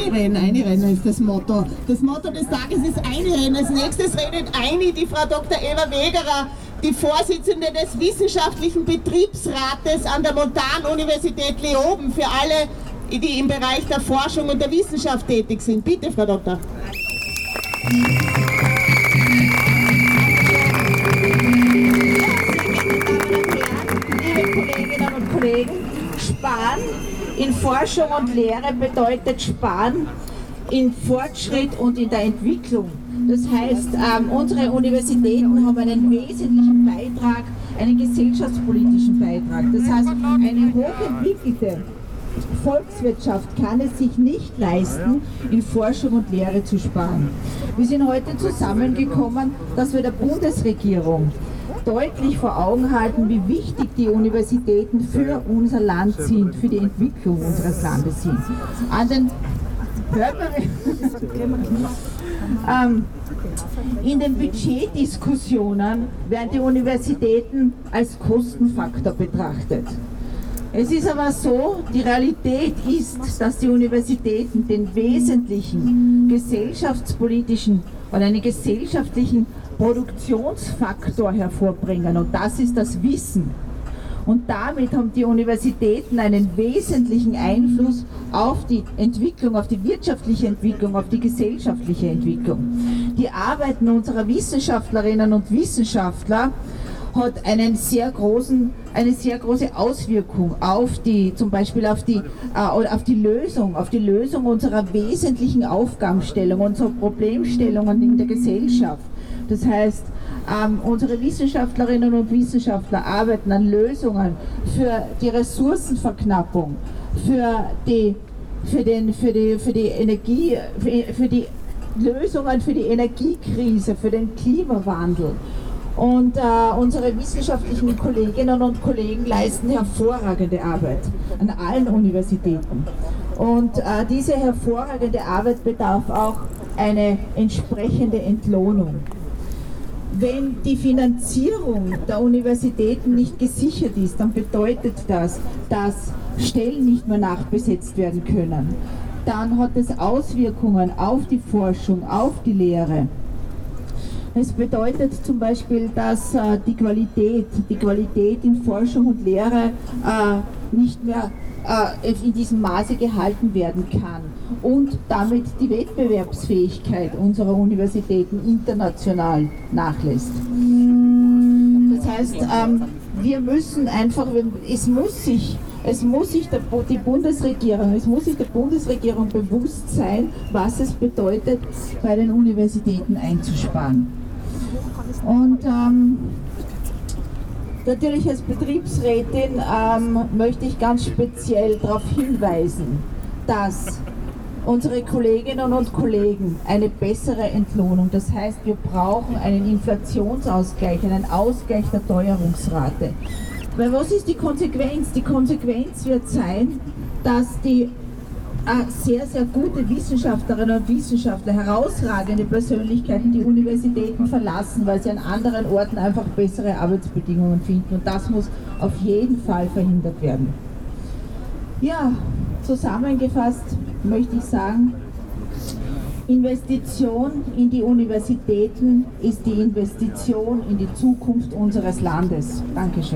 Rennen, eine Rennen ist das Motto. Das Motto des Tages ist eine Rennen. Als nächstes redet eine, die Frau Dr. Eva Wegerer, die Vorsitzende des Wissenschaftlichen Betriebsrates an der Montanuniversität Leoben für alle, die im Bereich der Forschung und der Wissenschaft tätig sind. Bitte, Frau Doktor. In Forschung und Lehre bedeutet Sparen in Fortschritt und in der Entwicklung. Das heißt, ähm, unsere Universitäten haben einen wesentlichen Beitrag, einen gesellschaftspolitischen Beitrag. Das heißt, eine hochentwickelte Volkswirtschaft kann es sich nicht leisten, in Forschung und Lehre zu sparen. Wir sind heute zusammengekommen, dass wir der Bundesregierung deutlich vor Augen halten, wie wichtig die Universitäten für unser Land sind, für die Entwicklung unseres Landes sind. An den ähm, in den Budgetdiskussionen werden die Universitäten als Kostenfaktor betrachtet. Es ist aber so, die Realität ist, dass die Universitäten den wesentlichen gesellschaftspolitischen oder einen gesellschaftlichen Produktionsfaktor hervorbringen und das ist das Wissen. Und damit haben die Universitäten einen wesentlichen Einfluss auf die Entwicklung, auf die wirtschaftliche Entwicklung, auf die gesellschaftliche Entwicklung. Die Arbeiten unserer Wissenschaftlerinnen und Wissenschaftler hat einen sehr großen, eine sehr große Auswirkung auf die, zum Beispiel auf die, äh, auf die Lösung, auf die Lösung unserer wesentlichen Aufgabenstellung, unserer Problemstellungen in der Gesellschaft. Das heißt, ähm, unsere Wissenschaftlerinnen und Wissenschaftler arbeiten an Lösungen für die Ressourcenverknappung, für die, für den, für die, für die Energie, für, für die Lösungen für die Energiekrise, für den Klimawandel. Und äh, unsere wissenschaftlichen Kolleginnen und Kollegen leisten hervorragende Arbeit an allen Universitäten. Und äh, diese hervorragende Arbeit bedarf auch eine entsprechende Entlohnung wenn die Finanzierung der Universitäten nicht gesichert ist, dann bedeutet das, dass Stellen nicht mehr nachbesetzt werden können. Dann hat es Auswirkungen auf die Forschung, auf die Lehre. Es bedeutet zum Beispiel, dass äh, die Qualität, die Qualität in Forschung und Lehre äh, nicht mehr äh, in diesem Maße gehalten werden kann und damit die Wettbewerbsfähigkeit unserer Universitäten international nachlässt. Das heißt, ähm, wir müssen einfach, es muss sich es muss sich die Bundesregierung, es muss sich der Bundesregierung bewusst sein, was es bedeutet, bei den Universitäten einzusparen. Und ähm, Natürlich als Betriebsrätin ähm, möchte ich ganz speziell darauf hinweisen, dass unsere Kolleginnen und Kollegen eine bessere Entlohnung, das heißt wir brauchen einen Inflationsausgleich, einen Ausgleich der Teuerungsrate. Weil was ist die Konsequenz? Die Konsequenz wird sein, dass die sehr, sehr gute Wissenschaftlerinnen und Wissenschaftler, herausragende Persönlichkeiten die Universitäten verlassen, weil sie an anderen Orten einfach bessere Arbeitsbedingungen finden. Und das muss auf jeden Fall verhindert werden. Ja, zusammengefasst möchte ich sagen, Investition in die Universitäten ist die Investition in die Zukunft unseres Landes. Dankeschön.